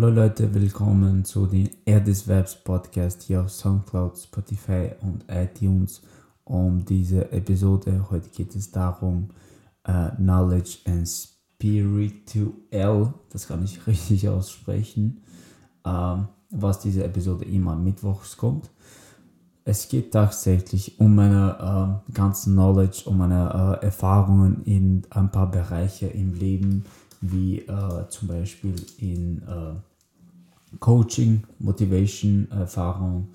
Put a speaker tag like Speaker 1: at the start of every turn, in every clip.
Speaker 1: Hallo Leute, willkommen zu den Air des Webs Podcast hier auf Soundcloud, Spotify und iTunes. Um diese Episode heute geht es darum, uh, Knowledge and Spiritual, das kann ich richtig aussprechen, uh, was diese Episode immer mittwochs kommt. Es geht tatsächlich um meine uh, ganzen Knowledge, um meine Erfahrungen in ein paar Bereiche im Leben wie äh, zum Beispiel in äh, Coaching, Motivation, Erfahrung,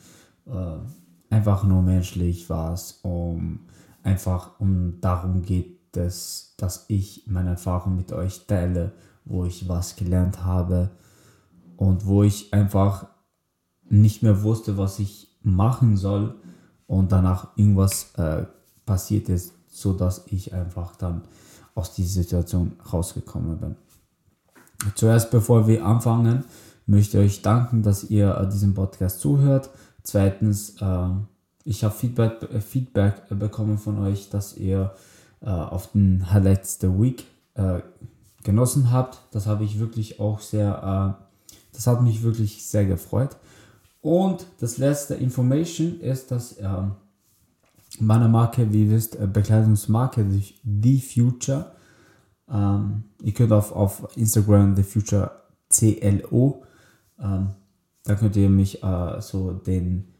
Speaker 1: äh, einfach nur menschlich was, um einfach um darum geht, dass, dass ich meine Erfahrung mit euch teile, wo ich was gelernt habe und wo ich einfach nicht mehr wusste, was ich machen soll und danach irgendwas äh, passiert ist, so dass ich einfach dann aus dieser Situation rausgekommen bin. Zuerst, bevor wir anfangen, möchte euch danken, dass ihr äh, diesem Podcast zuhört. Zweitens, äh, ich habe Feedback, äh, Feedback bekommen von euch, dass ihr auf den Highlights der Week genossen habt. Das habe ich wirklich auch sehr, das hat mich wirklich sehr gefreut. Und das letzte Information ist, dass meine Marke, wie ihr wisst, Bekleidungsmarke, The Future, ähm, ihr könnt auf, auf Instagram The Future CLO, ähm, da könnt ihr mich äh, so den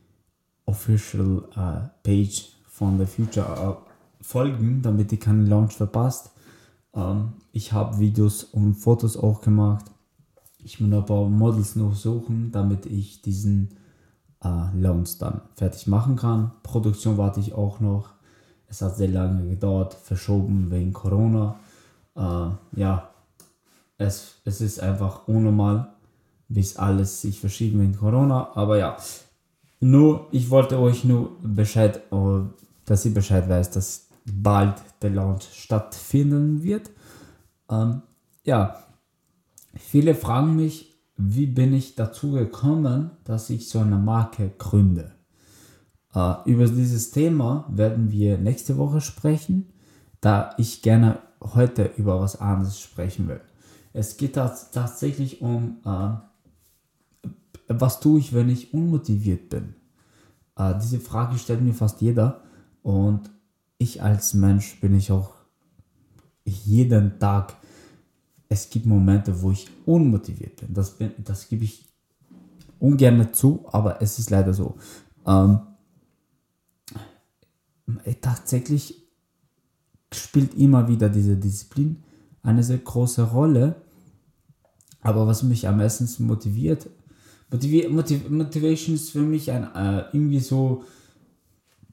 Speaker 1: Official äh, Page von The Future äh, folgen, damit ihr keinen Launch verpasst. Ähm, ich habe Videos und Fotos auch gemacht. Ich muss ein paar Models noch suchen, damit ich diesen äh, Launch dann fertig machen kann. Produktion warte ich auch noch. Es hat sehr lange gedauert, verschoben wegen Corona äh, ja, es, es ist einfach unnormal, es alles sich verschieben wegen Corona. Aber ja, nur, ich wollte euch nur Bescheid, äh, dass ihr Bescheid weiß, dass bald der Launch stattfinden wird. Ähm, ja, viele fragen mich, wie bin ich dazu gekommen, dass ich so eine Marke gründe. Äh, über dieses Thema werden wir nächste Woche sprechen, da ich gerne heute über was anderes sprechen will. Es geht tatsächlich um, äh, was tue ich, wenn ich unmotiviert bin? Äh, diese Frage stellt mir fast jeder und ich als Mensch bin ich auch jeden Tag. Es gibt Momente, wo ich unmotiviert bin. Das, bin, das gebe ich ungern zu, aber es ist leider so. Ähm, tatsächlich spielt immer wieder diese Disziplin eine sehr große Rolle. Aber was mich am meisten motiviert, Motiv Motiv Motivation ist für mich ein, äh, irgendwie so,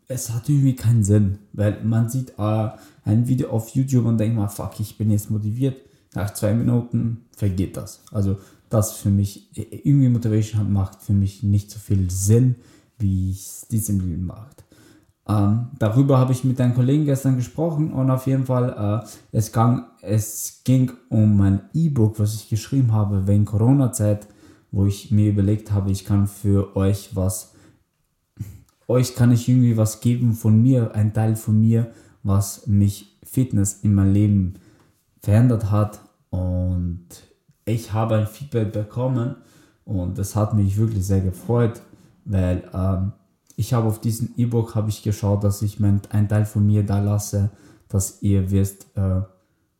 Speaker 1: es hat irgendwie keinen Sinn, weil man sieht äh, ein Video auf YouTube und denkt mal, fuck, ich bin jetzt motiviert. Nach zwei Minuten vergeht das. Also das für mich, irgendwie Motivation macht für mich nicht so viel Sinn, wie es Disziplin macht. Ähm, darüber habe ich mit einem Kollegen gestern gesprochen und auf jeden Fall, äh, es, gang, es ging um mein E-Book, was ich geschrieben habe wegen Corona-Zeit, wo ich mir überlegt habe, ich kann für euch was, euch kann ich irgendwie was geben von mir, ein Teil von mir, was mich Fitness in meinem Leben verändert hat. Und ich habe ein Feedback bekommen und das hat mich wirklich sehr gefreut, weil ähm, ich habe auf diesem E-Book habe ich geschaut, dass ich mein, ein Teil von mir da lasse, dass ihr wisst, äh,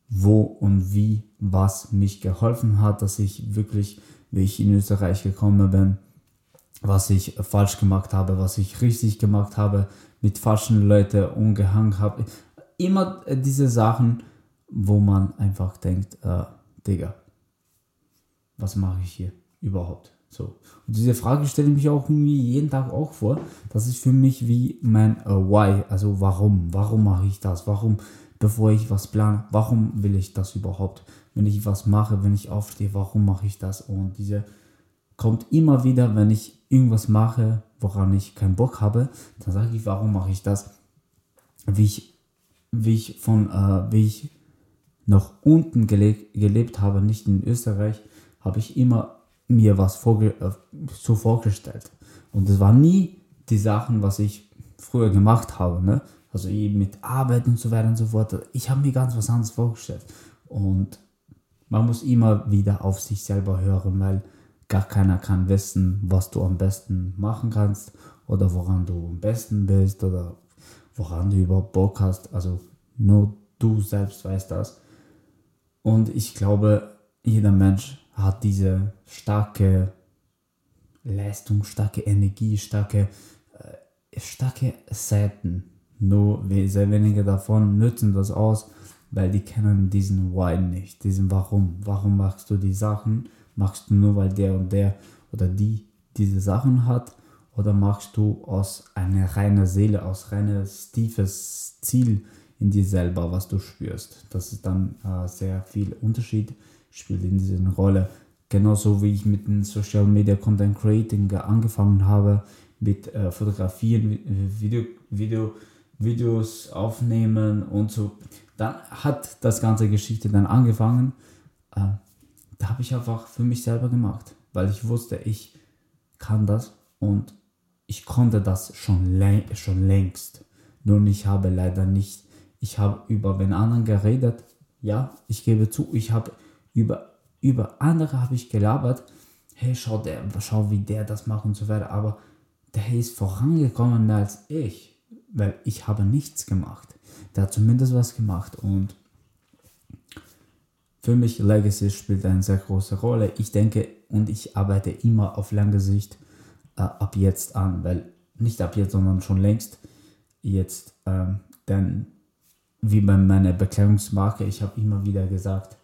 Speaker 1: wo und wie was mich geholfen hat, dass ich wirklich, wie ich in Österreich gekommen bin, was ich falsch gemacht habe, was ich richtig gemacht habe, mit falschen Leuten umgehangen habe. Immer diese Sachen, wo man einfach denkt, äh, Digga, was mache ich hier überhaupt? So. Und diese Frage stelle ich mich auch irgendwie jeden Tag auch vor. Das ist für mich wie mein uh, Why, also warum? Warum mache ich das? Warum, bevor ich was plane, warum will ich das überhaupt? Wenn ich was mache, wenn ich aufstehe, warum mache ich das? Und diese kommt immer wieder, wenn ich irgendwas mache, woran ich keinen Bock habe, dann sage ich, warum mache ich das? Wie ich, wie ich von, äh, wie ich noch unten gelebt, gelebt habe, nicht in Österreich, habe ich immer mir was vorge äh, so vorgestellt. Und es war nie die Sachen, was ich früher gemacht habe. Ne? Also eben mit Arbeit und so weiter und so fort. Ich habe mir ganz was anderes vorgestellt. Und man muss immer wieder auf sich selber hören, weil gar keiner kann wissen, was du am besten machen kannst oder woran du am besten bist oder woran du überhaupt Bock hast. Also nur du selbst weißt das. Und ich glaube, jeder Mensch hat diese starke Leistung, starke Energie, starke, äh, starke Seiten. Nur sehr wenige davon nützen das aus, weil die kennen diesen Why nicht, diesen Warum. Warum machst du die Sachen? Machst du nur, weil der und der oder die diese Sachen hat? Oder machst du aus einer reiner Seele, aus reines tiefes Ziel in dir selber, was du spürst? Das ist dann äh, sehr viel Unterschied, spielt in dieser Rolle. Genauso wie ich mit dem Social Media Content Creating angefangen habe, mit äh, Fotografieren, Video, Video, Videos aufnehmen und so. Dann hat das ganze Geschichte dann angefangen. Äh, da habe ich einfach für mich selber gemacht, weil ich wusste, ich kann das und ich konnte das schon, schon längst. Nur ich habe leider nicht, ich habe über den anderen geredet. Ja, ich gebe zu, ich habe über, über andere habe ich gelabert. Hey, schau, der, schau, wie der das macht und so weiter. Aber der ist vorangekommen mehr als ich, weil ich habe nichts gemacht. Der hat zumindest was gemacht und für mich Legacy spielt eine sehr große Rolle. Ich denke und ich arbeite immer auf lange Sicht äh, ab jetzt an, weil nicht ab jetzt, sondern schon längst jetzt, ähm, denn wie bei meiner Bekleidungsmarke, ich habe immer wieder gesagt,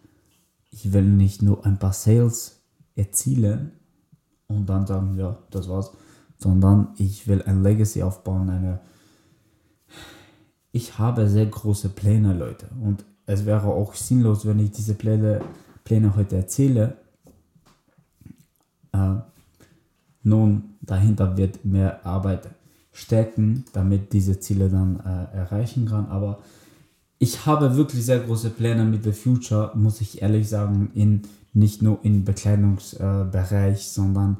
Speaker 1: ich will nicht nur ein paar Sales erzielen und dann sagen, ja, das war's, sondern ich will ein Legacy aufbauen, eine ich habe sehr große Pläne, Leute. Und es wäre auch sinnlos, wenn ich diese Pläne, Pläne heute erzähle. Äh, nun, dahinter wird mehr Arbeit stecken, damit diese Ziele dann äh, erreichen kann. Aber ich habe wirklich sehr große Pläne mit The Future, muss ich ehrlich sagen, in, nicht nur im Bekleidungsbereich, äh, sondern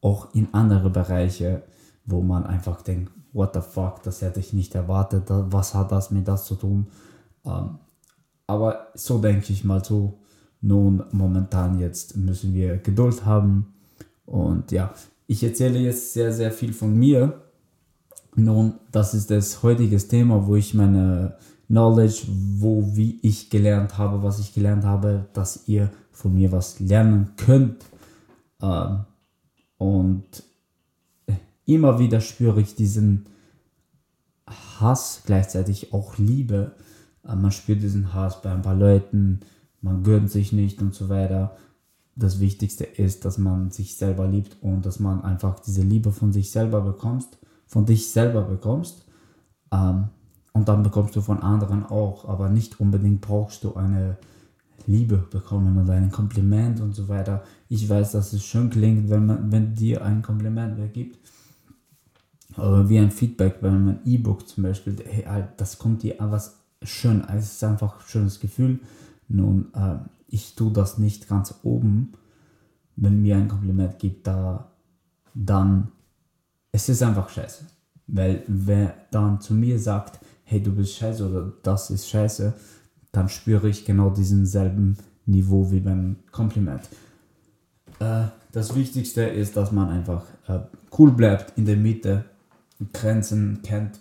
Speaker 1: auch in andere Bereiche, wo man einfach denkt, what the fuck, das hätte ich nicht erwartet, was hat das mit das zu tun? Ähm, aber so denke ich mal so. Nun, momentan jetzt müssen wir Geduld haben. Und ja, ich erzähle jetzt sehr, sehr viel von mir. Nun, das ist das heutige Thema, wo ich meine Knowledge, wo wie ich gelernt habe, was ich gelernt habe, dass ihr von mir was lernen könnt. Ähm, und immer wieder spüre ich diesen Hass, gleichzeitig auch Liebe man spürt diesen Hass bei ein paar Leuten, man gönnt sich nicht und so weiter. Das Wichtigste ist, dass man sich selber liebt und dass man einfach diese Liebe von sich selber bekommst, von dich selber bekommst. Ähm, und dann bekommst du von anderen auch, aber nicht unbedingt brauchst du eine Liebe bekommen oder ein Kompliment und so weiter. Ich weiß, dass es schön klingt, wenn man, wenn dir ein Kompliment gibt. Aber wie ein Feedback, wenn man ein E-Book zum Beispiel, hey, das kommt dir was schön. Es ist einfach ein schönes Gefühl. Nun, äh, ich tue das nicht ganz oben. Wenn mir ein Kompliment gibt, da, dann es ist einfach scheiße. Weil wer dann zu mir sagt, hey, du bist scheiße oder das ist scheiße, dann spüre ich genau diesen selben Niveau wie beim Kompliment. Äh, das Wichtigste ist, dass man einfach äh, cool bleibt in der Mitte, Grenzen kennt,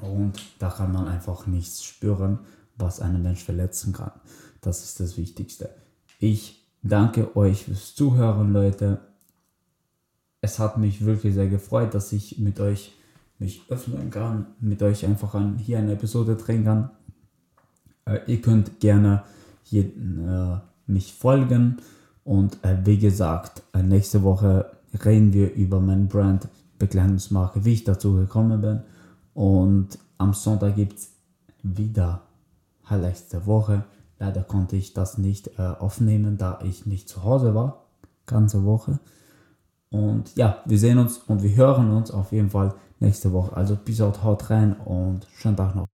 Speaker 1: und da kann man einfach nichts spüren, was einen Mensch verletzen kann. Das ist das Wichtigste. Ich danke euch fürs Zuhören, Leute. Es hat mich wirklich sehr gefreut, dass ich mit euch mich öffnen kann, mit euch einfach an, hier eine Episode drehen kann. Äh, ihr könnt gerne hier, äh, mich folgen und äh, wie gesagt, äh, nächste Woche reden wir über mein Brand Bekleidungsmarke, wie ich dazu gekommen bin und am Sonntag gibt es wieder Highlights der Woche. Leider konnte ich das nicht äh, aufnehmen, da ich nicht zu Hause war. Ganze Woche. Und ja, wir sehen uns und wir hören uns auf jeden Fall nächste Woche. Also bis haut rein und schönen Tag noch.